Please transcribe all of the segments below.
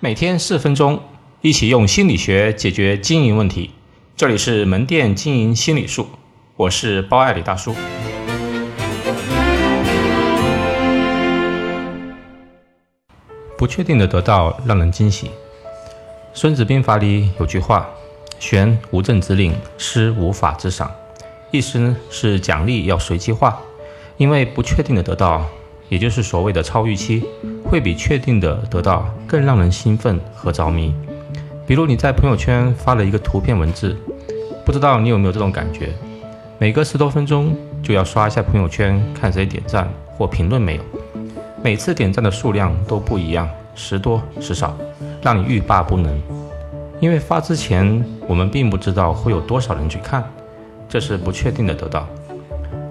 每天四分钟，一起用心理学解决经营问题。这里是门店经营心理术，我是包爱李大叔。不确定的得到让人惊喜。《孙子兵法》里有句话：“玄无政之令，师无法之赏。”意思呢是奖励要随机化，因为不确定的得到，也就是所谓的超预期，会比确定的得到更让人兴奋和着迷。比如你在朋友圈发了一个图片文字，不知道你有没有这种感觉？每隔十多分钟就要刷一下朋友圈，看谁点赞或评论没有。每次点赞的数量都不一样，时多时少，让你欲罢不能。因为发之前我们并不知道会有多少人去看，这是不确定的得到。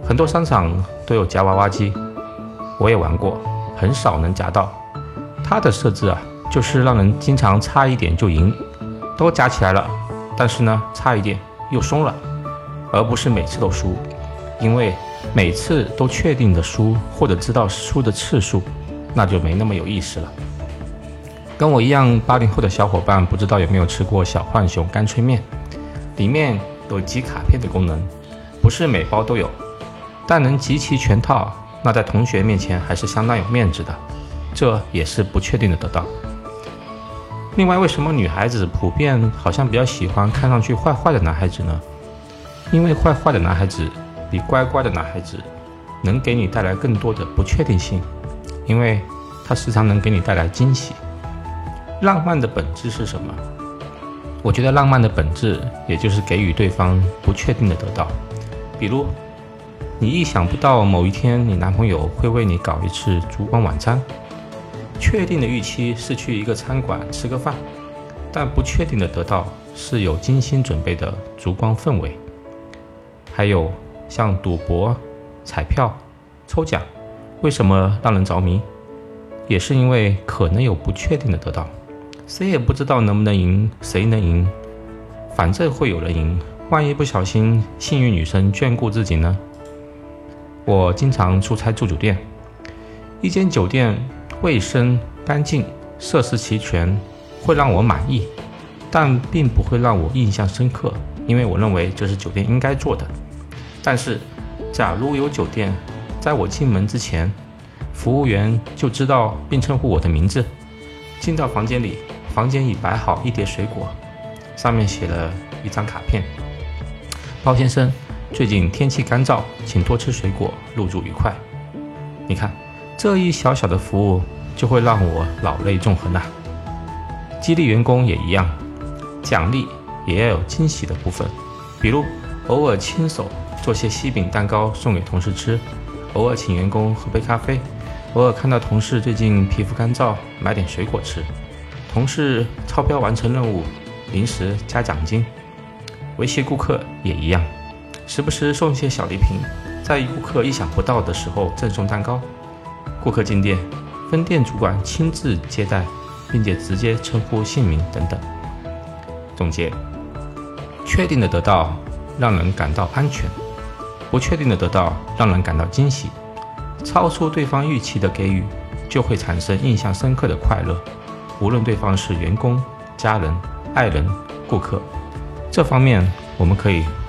很多商场都有夹娃娃机，我也玩过，很少能夹到。它的设置啊，就是让人经常差一点就赢，都夹起来了，但是呢，差一点又松了，而不是每次都输，因为。每次都确定的输，或者知道输的次数，那就没那么有意思了。跟我一样八零后的小伙伴，不知道有没有吃过小浣熊干脆面？里面有集卡片的功能，不是每包都有，但能集齐全套，那在同学面前还是相当有面子的。这也是不确定的得到。另外，为什么女孩子普遍好像比较喜欢看上去坏坏的男孩子呢？因为坏坏的男孩子。比乖乖的男孩子能给你带来更多的不确定性，因为他时常能给你带来惊喜。浪漫的本质是什么？我觉得浪漫的本质也就是给予对方不确定的得到。比如，你意想不到某一天你男朋友会为你搞一次烛光晚餐，确定的预期是去一个餐馆吃个饭，但不确定的得到是有精心准备的烛光氛围，还有。像赌博、彩票、抽奖，为什么让人着迷？也是因为可能有不确定的得到，谁也不知道能不能赢，谁能赢，反正会有人赢。万一不小心，幸运女神眷顾自己呢？我经常出差住酒店，一间酒店卫生干净、设施齐全，会让我满意，但并不会让我印象深刻，因为我认为这是酒店应该做的。但是，假如有酒店在我进门之前，服务员就知道并称呼我的名字，进到房间里，房间已摆好一碟水果，上面写了一张卡片：“包先生，最近天气干燥，请多吃水果，入住愉快。”你看，这一小小的服务就会让我老泪纵横呐。激励员工也一样，奖励也要有惊喜的部分，比如偶尔亲手。做些西饼蛋糕送给同事吃，偶尔请员工喝杯咖啡，偶尔看到同事最近皮肤干燥，买点水果吃。同事超标完成任务，临时加奖金。维系顾客也一样，时不时送一些小礼品，在顾客意想不到的时候赠送蛋糕。顾客进店，分店主管亲自接待，并且直接称呼姓名等等。总结：确定的得到，让人感到安全。不确定的得到让人感到惊喜，超出对方预期的给予就会产生印象深刻的快乐。无论对方是员工、家人、爱人、顾客，这方面我们可以